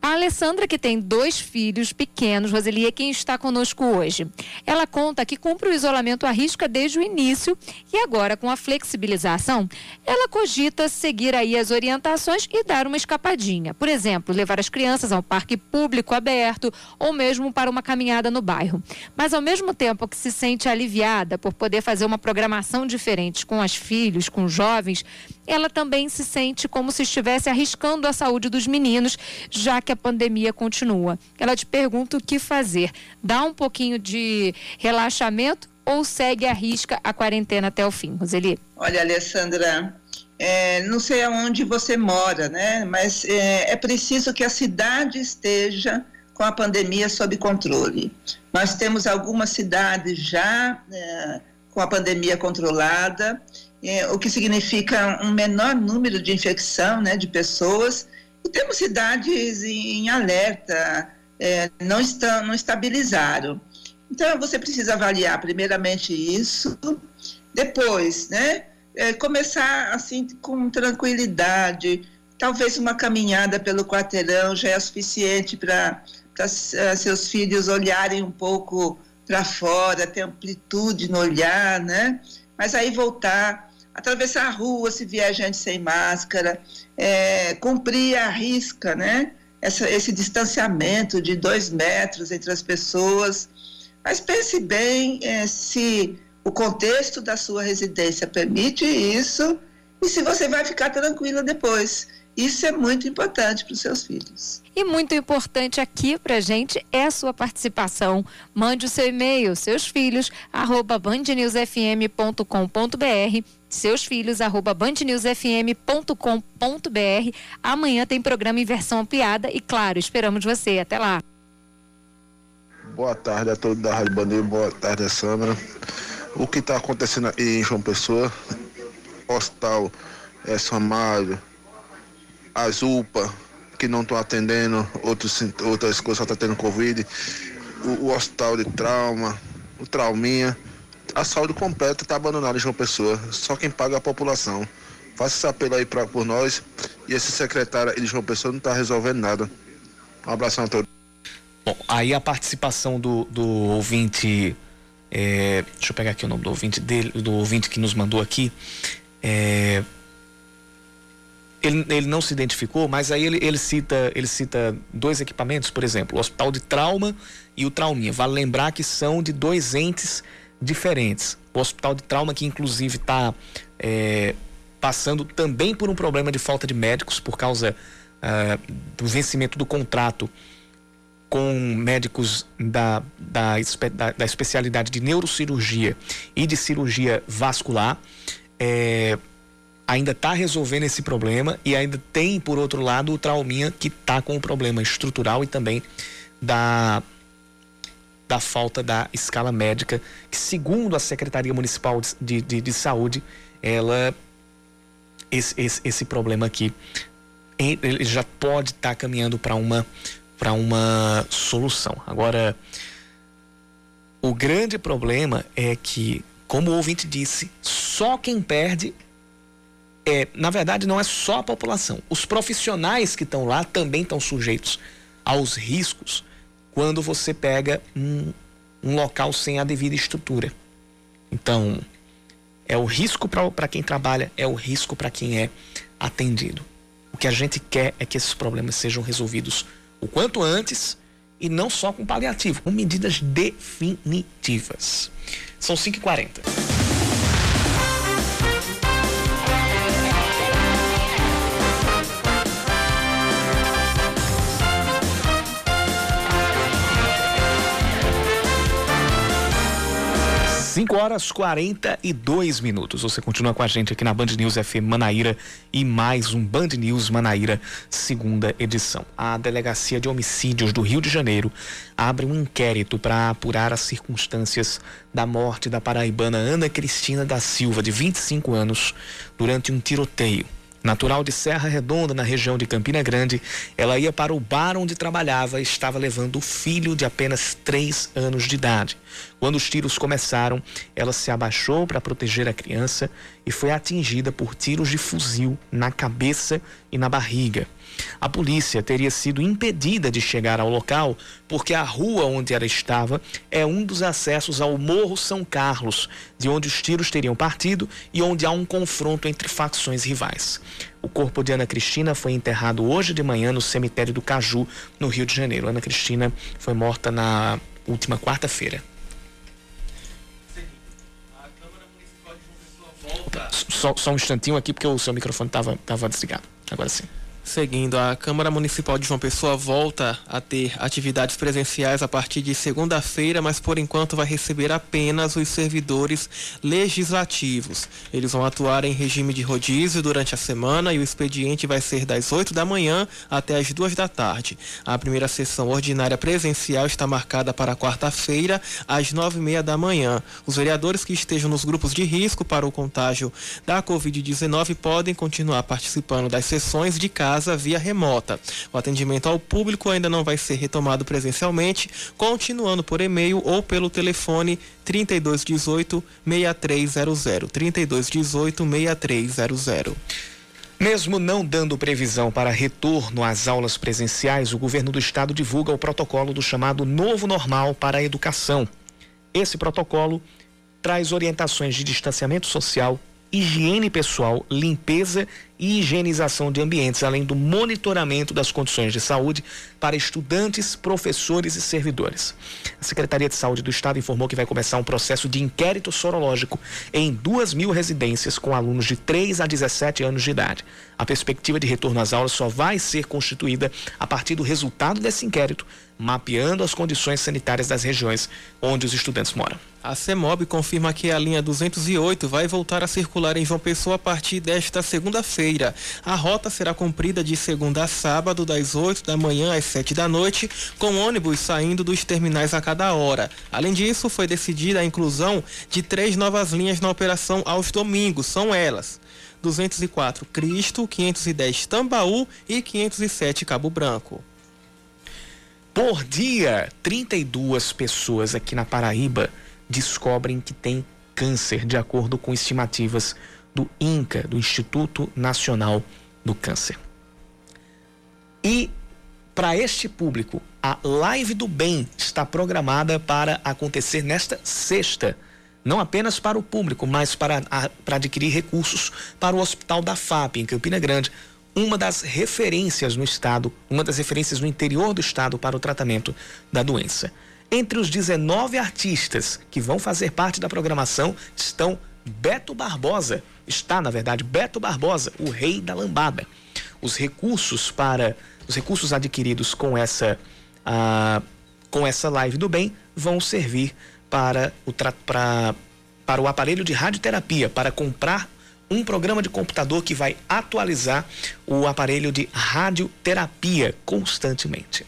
A Alessandra, que tem dois filhos pequenos, Roseli, é quem está conosco hoje. Ela conta que cumpre o isolamento à risca desde o início e agora, com a flexibilização, ela cogita seguir aí as orientações e dar uma escapadinha. Por exemplo, levar as crianças a um parque público aberto ou mesmo para uma caminhada no bairro. Mas ao mesmo tempo que se sente aliviada por poder fazer uma programação diferente com as filhos, com os jovens, ela também se sente como se estivesse arriscando a saúde dos meninos, já que a pandemia continua. Ela te pergunta o que fazer. Dá um pouquinho de relaxamento ou segue a risca a quarentena até o fim, Roseli? Olha, Alessandra, é, não sei aonde você mora, né? Mas é, é preciso que a cidade esteja com a pandemia sob controle. Nós temos algumas cidades já é, com a pandemia controlada, é, o que significa um menor número de infecção né, de pessoas temos cidades em alerta, é, não, estão, não estabilizaram. Então, você precisa avaliar primeiramente isso, depois, né, é, começar assim com tranquilidade, talvez uma caminhada pelo quarteirão já é suficiente para uh, seus filhos olharem um pouco para fora, ter amplitude no olhar, né? Mas aí voltar, atravessar a rua se vier gente sem máscara, é, cumprir a risca, né? Essa, esse distanciamento de dois metros entre as pessoas. Mas pense bem é, se o contexto da sua residência permite isso e se você vai ficar tranquila depois. Isso é muito importante para os seus filhos. E muito importante aqui para gente é a sua participação. Mande o seu e-mail, seus filhos, arroba bandnewsfm.com.br seus filhos, arroba bandnewsfm.com.br. Amanhã tem programa em versão ampliada e, claro, esperamos você. Até lá. Boa tarde a todos da Rádio Bandeira, boa tarde, Sandra. O que está acontecendo em João Pessoa? Hostal, é, Samário, as UPA, que não estão atendendo, outros, outras coisas só estão tá tendo Covid, o, o hospital de trauma, o trauminha a saúde completa está abandonada em João Pessoa. Só quem paga é a população. Faça esse apelo aí pra, por nós. E esse secretário de João Pessoa não está resolvendo nada. Um abração a todos. Bom, aí a participação do, do ouvinte. É, deixa eu pegar aqui o nome do ouvinte dele, do ouvinte que nos mandou aqui. É, ele, ele não se identificou, mas aí ele, ele, cita, ele cita dois equipamentos, por exemplo, o Hospital de Trauma e o Trauminha. Vale lembrar que são de dois entes diferentes. O hospital de trauma, que inclusive está é, passando também por um problema de falta de médicos por causa uh, do vencimento do contrato com médicos da, da, da, da especialidade de neurocirurgia e de cirurgia vascular. É, ainda está resolvendo esse problema e ainda tem, por outro lado, o trauminha que está com o problema estrutural e também da da falta da escala médica, que segundo a Secretaria Municipal de, de, de Saúde, ela esse, esse, esse problema aqui ele já pode estar tá caminhando para uma para uma solução. Agora, o grande problema é que, como o ouvinte disse, só quem perde é, na verdade, não é só a população. Os profissionais que estão lá também estão sujeitos aos riscos quando você pega um, um local sem a devida estrutura. Então, é o risco para quem trabalha, é o risco para quem é atendido. O que a gente quer é que esses problemas sejam resolvidos o quanto antes e não só com paliativo, com medidas definitivas. São 5h40. 5 horas 42 minutos. Você continua com a gente aqui na Band News FM Manaíra e mais um Band News Manaíra, segunda edição. A Delegacia de Homicídios do Rio de Janeiro abre um inquérito para apurar as circunstâncias da morte da paraibana Ana Cristina da Silva, de 25 anos, durante um tiroteio. Natural de Serra Redonda, na região de Campina Grande, ela ia para o bar onde trabalhava e estava levando o filho de apenas três anos de idade. Quando os tiros começaram, ela se abaixou para proteger a criança e foi atingida por tiros de fuzil na cabeça e na barriga. A polícia teria sido impedida de chegar ao local porque a rua onde ela estava é um dos acessos ao Morro São Carlos, de onde os tiros teriam partido e onde há um confronto entre facções rivais. O corpo de Ana Cristina foi enterrado hoje de manhã no cemitério do Caju, no Rio de Janeiro. Ana Cristina foi morta na última quarta-feira. Só, só, um instantinho aqui, porque o seu microfone estava desligado. Agora sim. Seguindo, a Câmara Municipal de João Pessoa volta a ter atividades presenciais a partir de segunda-feira, mas por enquanto vai receber apenas os servidores legislativos. Eles vão atuar em regime de rodízio durante a semana e o expediente vai ser das 8 da manhã até as 2 da tarde. A primeira sessão ordinária presencial está marcada para quarta-feira, às 9 e meia da manhã. Os vereadores que estejam nos grupos de risco para o contágio da Covid-19 podem continuar participando das sessões de casa casa via remota. O atendimento ao público ainda não vai ser retomado presencialmente, continuando por e-mail ou pelo telefone 3218 6300. 3218 6300. Mesmo não dando previsão para retorno às aulas presenciais, o governo do estado divulga o protocolo do chamado Novo Normal para a Educação. Esse protocolo traz orientações de distanciamento social, higiene pessoal, limpeza higienização de ambientes, além do monitoramento das condições de saúde para estudantes, professores e servidores. A Secretaria de Saúde do Estado informou que vai começar um processo de inquérito sorológico em duas mil residências com alunos de 3 a 17 anos de idade. A perspectiva de retorno às aulas só vai ser constituída a partir do resultado desse inquérito, mapeando as condições sanitárias das regiões onde os estudantes moram. A CEMOB confirma que a linha 208 vai voltar a circular em João Pessoa a partir desta segunda-feira. A rota será cumprida de segunda a sábado, das 8 da manhã às 7 da noite, com ônibus saindo dos terminais a cada hora. Além disso, foi decidida a inclusão de três novas linhas na operação aos domingos. São elas: 204 Cristo, 510 Tambaú e 507 Cabo Branco. Por dia, 32 pessoas aqui na Paraíba descobrem que têm câncer, de acordo com estimativas do INCA, do Instituto Nacional do Câncer. E para este público, a Live do Bem está programada para acontecer nesta sexta. Não apenas para o público, mas para, a, para adquirir recursos para o Hospital da FAP, em Campina Grande, uma das referências no estado, uma das referências no interior do estado para o tratamento da doença. Entre os 19 artistas que vão fazer parte da programação estão Beto Barbosa, está na verdade Beto Barbosa, o rei da lambada. Os recursos para os recursos adquiridos com essa ah, com essa live do bem vão servir para o para o aparelho de radioterapia, para comprar um programa de computador que vai atualizar o aparelho de radioterapia constantemente.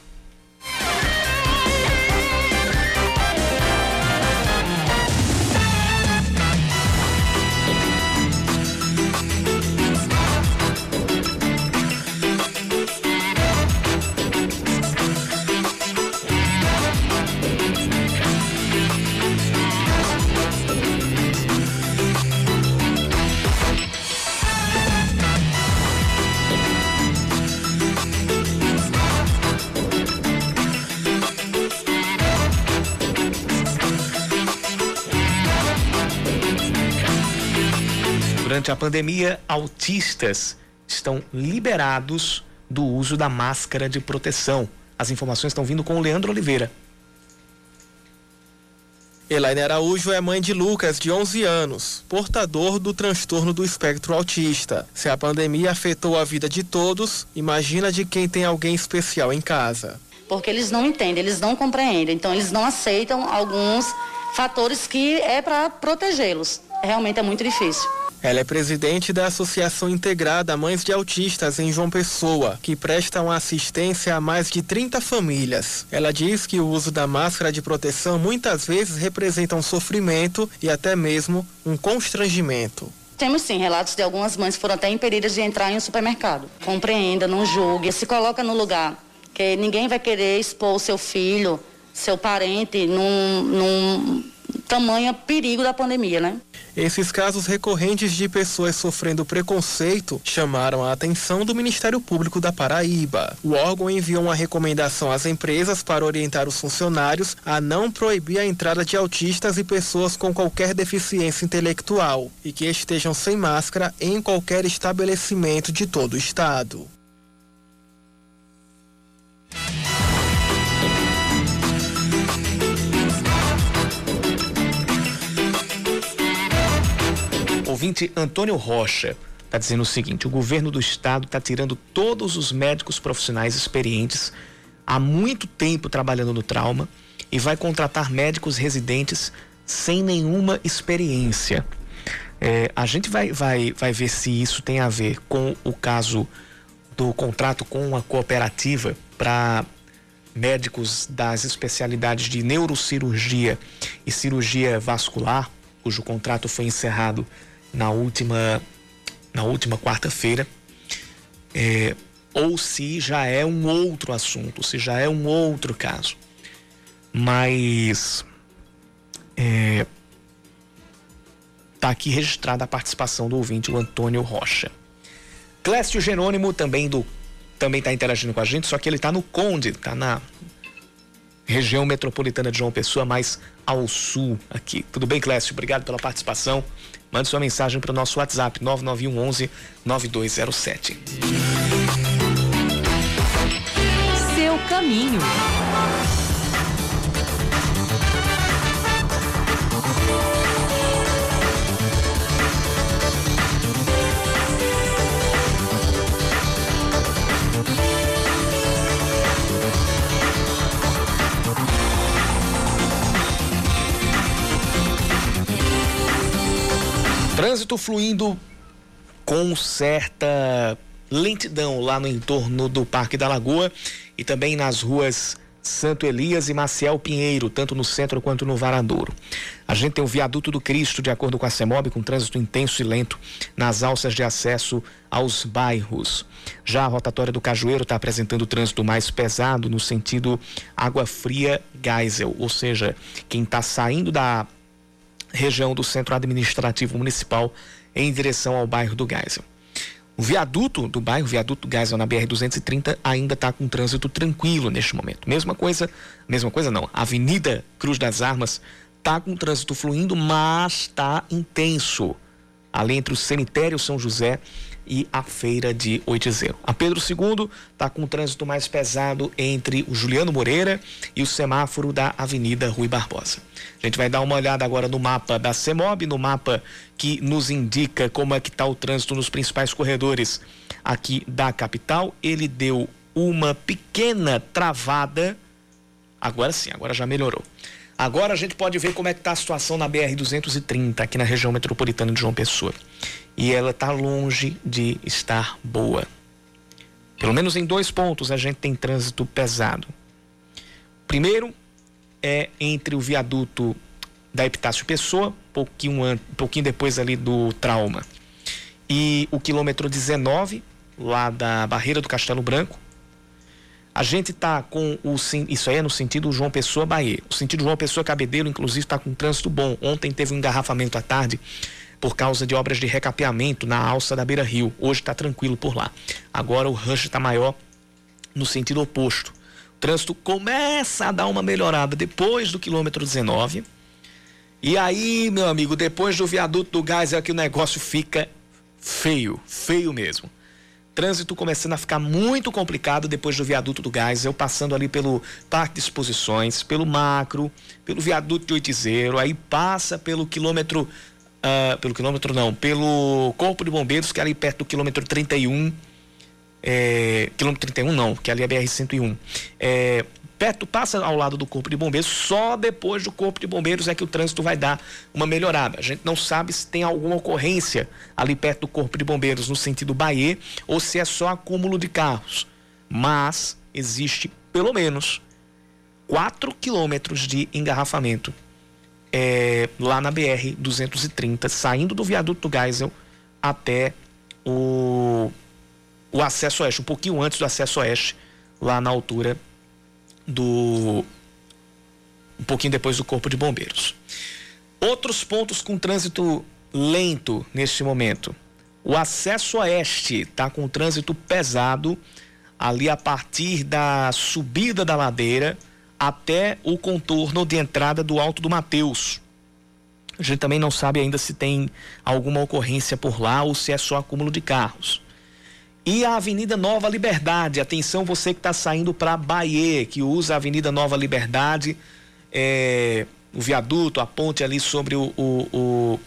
Durante a pandemia, autistas estão liberados do uso da máscara de proteção. As informações estão vindo com o Leandro Oliveira. Elaine Araújo é mãe de Lucas, de 11 anos, portador do transtorno do espectro autista. Se a pandemia afetou a vida de todos, imagina de quem tem alguém especial em casa. Porque eles não entendem, eles não compreendem, então eles não aceitam alguns fatores que é para protegê-los. Realmente é muito difícil. Ela é presidente da Associação Integrada Mães de Autistas em João Pessoa, que prestam assistência a mais de 30 famílias. Ela diz que o uso da máscara de proteção muitas vezes representa um sofrimento e até mesmo um constrangimento. Temos sim relatos de algumas mães que foram até impedidas de entrar em um supermercado. Compreenda, não julgue, se coloca no lugar, que ninguém vai querer expor seu filho, seu parente num, num tamanho perigo da pandemia, né? Esses casos recorrentes de pessoas sofrendo preconceito chamaram a atenção do Ministério Público da Paraíba. O órgão enviou uma recomendação às empresas para orientar os funcionários a não proibir a entrada de autistas e pessoas com qualquer deficiência intelectual e que estejam sem máscara em qualquer estabelecimento de todo o estado. Ouvinte Antônio Rocha está dizendo o seguinte: o governo do estado está tirando todos os médicos profissionais experientes há muito tempo trabalhando no trauma e vai contratar médicos residentes sem nenhuma experiência. É, a gente vai, vai, vai ver se isso tem a ver com o caso do contrato com a cooperativa para médicos das especialidades de neurocirurgia e cirurgia vascular, cujo contrato foi encerrado na última, na última quarta-feira, é, ou se já é um outro assunto, se já é um outro caso. Mas é, tá aqui registrada a participação do ouvinte, o Antônio Rocha. Clécio Jerônimo também do também está interagindo com a gente, só que ele está no Conde, está na região metropolitana de João Pessoa, mais ao sul aqui. Tudo bem, Clécio? Obrigado pela participação. Mande sua mensagem para o nosso WhatsApp 991 11 9207. Seu caminho. Trânsito fluindo com certa lentidão lá no entorno do Parque da Lagoa e também nas ruas Santo Elias e Maciel Pinheiro, tanto no centro quanto no Varadouro. A gente tem o viaduto do Cristo, de acordo com a CEMOB, com trânsito intenso e lento nas alças de acesso aos bairros. Já a rotatória do Cajueiro está apresentando trânsito mais pesado no sentido Água Fria Geisel, ou seja, quem está saindo da região do Centro Administrativo Municipal em direção ao bairro do Geisel. O viaduto do bairro, o viaduto do Geisel na BR-230, ainda está com trânsito tranquilo neste momento. Mesma coisa, mesma coisa não, Avenida Cruz das Armas está com trânsito fluindo, mas está intenso. Ali entre o cemitério São José e a feira de Oitizeiro. A Pedro II está com o trânsito mais pesado entre o Juliano Moreira e o semáforo da Avenida Rui Barbosa. A gente vai dar uma olhada agora no mapa da CEMOB, no mapa que nos indica como é que está o trânsito nos principais corredores aqui da capital. Ele deu uma pequena travada. Agora sim, agora já melhorou. Agora a gente pode ver como é que está a situação na BR-230 aqui na região metropolitana de João Pessoa. E ela está longe de estar boa. Pelo menos em dois pontos a gente tem trânsito pesado. Primeiro é entre o viaduto da Epitácio Pessoa, pouquinho, pouquinho depois ali do trauma, e o quilômetro 19, lá da barreira do Castelo Branco, a gente está com o. Isso aí é no sentido João Pessoa Bahia. O sentido João Pessoa Cabedelo, inclusive, está com trânsito bom. Ontem teve um engarrafamento à tarde por causa de obras de recapeamento na alça da Beira Rio. Hoje está tranquilo por lá. Agora o rush está maior no sentido oposto. O trânsito começa a dar uma melhorada depois do quilômetro 19. E aí, meu amigo, depois do viaduto do gás é que o negócio fica feio, feio mesmo. Trânsito começando a ficar muito complicado depois do viaduto do gás, eu passando ali pelo Parque de Exposições, pelo Macro, pelo viaduto de Oitizeiro, aí passa pelo quilômetro, uh, pelo quilômetro não, pelo Corpo de Bombeiros, que é ali perto do quilômetro 31, é, quilômetro 31 não, que ali é BR-101. É, perto, passa ao lado do Corpo de Bombeiros, só depois do Corpo de Bombeiros é que o trânsito vai dar uma melhorada. A gente não sabe se tem alguma ocorrência ali perto do Corpo de Bombeiros no sentido Bahia ou se é só acúmulo de carros. Mas existe pelo menos 4 quilômetros de engarrafamento é, lá na BR 230, saindo do viaduto do Geisel até o, o acesso oeste, um pouquinho antes do acesso oeste, lá na altura do um pouquinho depois do Corpo de Bombeiros. Outros pontos com trânsito lento neste momento. O acesso oeste está com trânsito pesado ali a partir da subida da ladeira até o contorno de entrada do Alto do Mateus. A gente também não sabe ainda se tem alguma ocorrência por lá ou se é só acúmulo de carros. E a Avenida Nova Liberdade, atenção você que está saindo para Bahia, que usa a Avenida Nova Liberdade, é, o viaduto, a ponte ali sobre o, o, o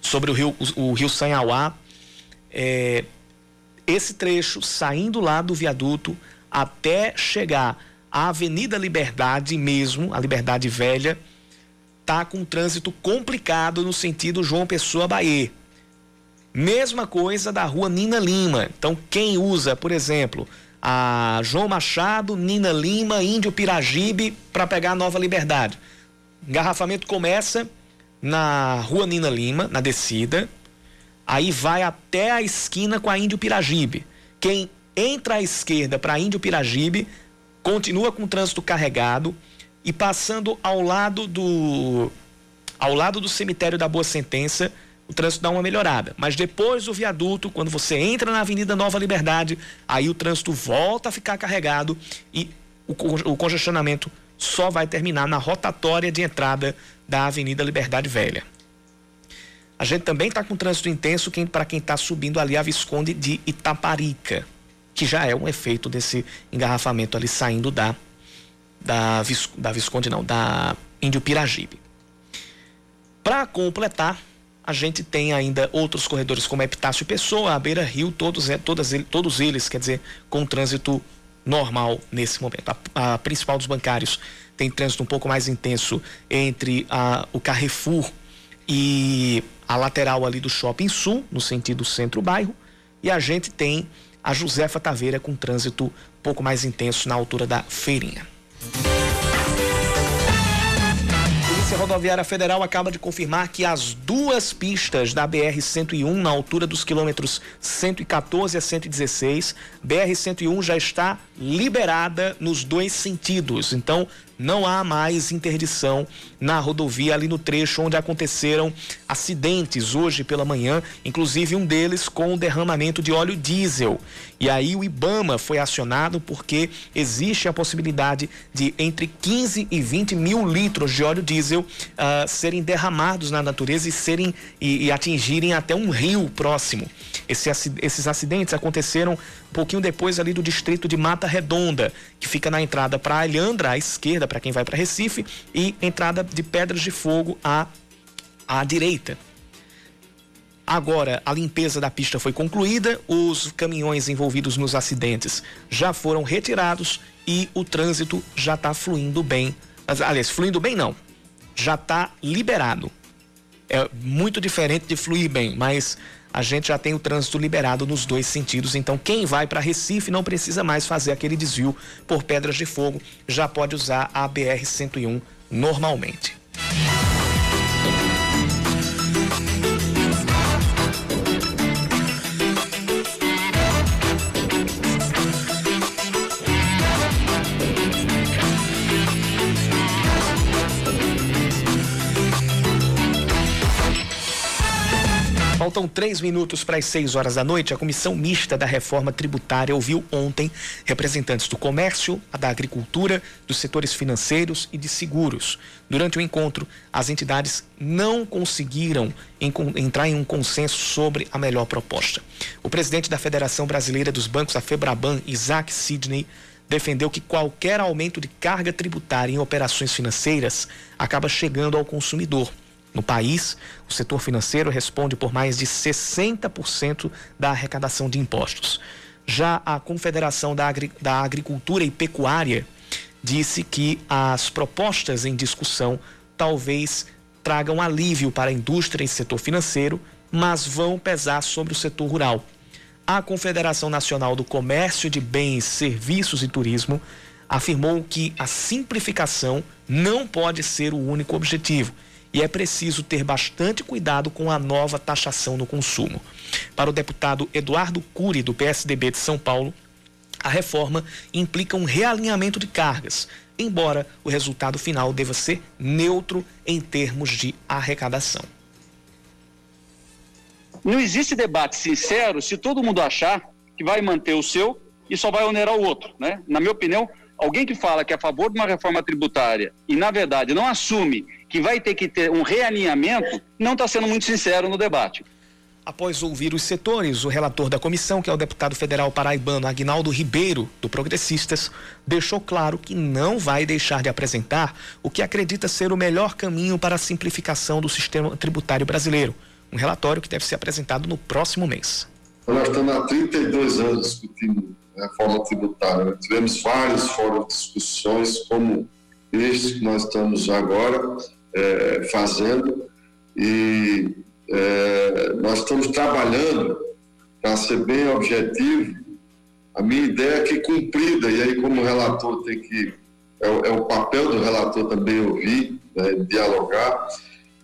sobre o rio, o, o rio Sanhauá. É, esse trecho saindo lá do viaduto até chegar à Avenida Liberdade mesmo, a Liberdade Velha, tá com um trânsito complicado no sentido João Pessoa Bahia. Mesma coisa da rua Nina Lima. Então, quem usa, por exemplo, a João Machado, Nina Lima, Índio Piragibe para pegar a Nova Liberdade. Engarrafamento começa na rua Nina Lima, na descida, aí vai até a esquina com a Índio Piragibe. Quem entra à esquerda para Índio Piragibe continua com o trânsito carregado e passando ao lado do ao lado do cemitério da Boa Sentença, o trânsito dá uma melhorada. Mas depois do viaduto, quando você entra na Avenida Nova Liberdade, aí o trânsito volta a ficar carregado e o, o congestionamento só vai terminar na rotatória de entrada da Avenida Liberdade Velha. A gente também está com trânsito intenso para quem está subindo ali a Visconde de Itaparica, que já é um efeito desse engarrafamento ali saindo da da, da Visconde não, da Índio Piragibe. Para completar, a gente tem ainda outros corredores como Epitácio Pessoa, a Beira Rio, todos, é, todos, todos eles, quer dizer, com trânsito normal nesse momento. A, a, principal dos bancários tem trânsito um pouco mais intenso entre a, o Carrefour e a lateral ali do Shopping Sul, no sentido centro-bairro, e a gente tem a Josefa Taveira com trânsito um pouco mais intenso na altura da Feirinha. Polícia Rodoviária Federal acaba de confirmar que as duas pistas da BR-101, na altura dos quilômetros 114 a 116, BR-101 já está liberada nos dois sentidos. Então, não há mais interdição na rodovia ali no trecho onde aconteceram acidentes hoje pela manhã, inclusive um deles com derramamento de óleo diesel. E aí o IBAMA foi acionado porque existe a possibilidade de entre 15 e 20 mil litros de óleo diesel uh, serem derramados na natureza e serem e, e atingirem até um rio próximo. Esse, esses acidentes aconteceram pouquinho depois ali do distrito de Mata Redonda, que fica na entrada para Alhandra, à esquerda, para quem vai para Recife, e entrada de Pedras de Fogo à, à direita. Agora, a limpeza da pista foi concluída, os caminhões envolvidos nos acidentes já foram retirados e o trânsito já está fluindo bem. Aliás, fluindo bem não, já está liberado. É muito diferente de fluir bem, mas a gente já tem o trânsito liberado nos dois sentidos. Então, quem vai para Recife não precisa mais fazer aquele desvio por Pedras de Fogo, já pode usar a BR-101 normalmente. Faltam três minutos para as seis horas da noite. A comissão mista da reforma tributária ouviu ontem representantes do comércio, da agricultura, dos setores financeiros e de seguros. Durante o encontro, as entidades não conseguiram entrar em um consenso sobre a melhor proposta. O presidente da Federação Brasileira dos Bancos, a Febraban, Isaac Sidney, defendeu que qualquer aumento de carga tributária em operações financeiras acaba chegando ao consumidor no país, o setor financeiro responde por mais de 60% da arrecadação de impostos. Já a Confederação da, Agri da Agricultura e Pecuária disse que as propostas em discussão talvez tragam alívio para a indústria e setor financeiro, mas vão pesar sobre o setor rural. A Confederação Nacional do Comércio de Bens, Serviços e Turismo afirmou que a simplificação não pode ser o único objetivo e é preciso ter bastante cuidado com a nova taxação no consumo. Para o deputado Eduardo Cury, do PSDB de São Paulo, a reforma implica um realinhamento de cargas, embora o resultado final deva ser neutro em termos de arrecadação. Não existe debate sincero se todo mundo achar que vai manter o seu e só vai onerar o outro, né? Na minha opinião, alguém que fala que é a favor de uma reforma tributária e na verdade não assume que vai ter que ter um realinhamento, não está sendo muito sincero no debate. Após ouvir os setores, o relator da comissão, que é o deputado federal paraibano Agnaldo Ribeiro, do Progressistas, deixou claro que não vai deixar de apresentar o que acredita ser o melhor caminho para a simplificação do sistema tributário brasileiro. Um relatório que deve ser apresentado no próximo mês. Nós estamos há 32 anos discutindo reforma tributária. Tivemos vários fóruns de discussões, como este que nós estamos agora é, fazendo e é, nós estamos trabalhando para ser bem objetivo. A minha ideia é que cumprida, e aí como relator tem que, é, é o papel do relator também ouvir, né, dialogar,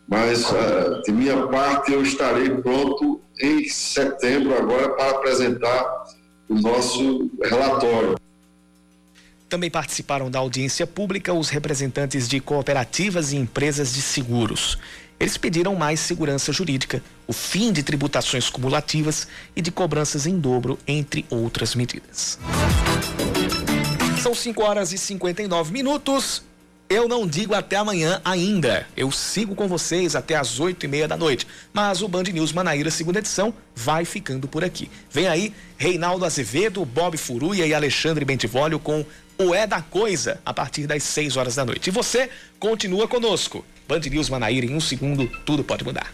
mas uh, de minha parte eu estarei pronto em setembro agora para apresentar o nosso relatório. Também participaram da audiência pública os representantes de cooperativas e empresas de seguros. Eles pediram mais segurança jurídica, o fim de tributações cumulativas e de cobranças em dobro, entre outras medidas. São 5 horas e 59 minutos. Eu não digo até amanhã ainda. Eu sigo com vocês até as oito e meia da noite. Mas o Band News Manaíra, segunda edição, vai ficando por aqui. Vem aí Reinaldo Azevedo, Bob Furuia e Alexandre Bentivolio com o É da Coisa a partir das 6 horas da noite. E você continua conosco. Band News Manaíra, em um segundo, tudo pode mudar.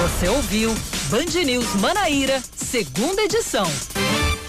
Você ouviu Band News Manaíra, segunda edição.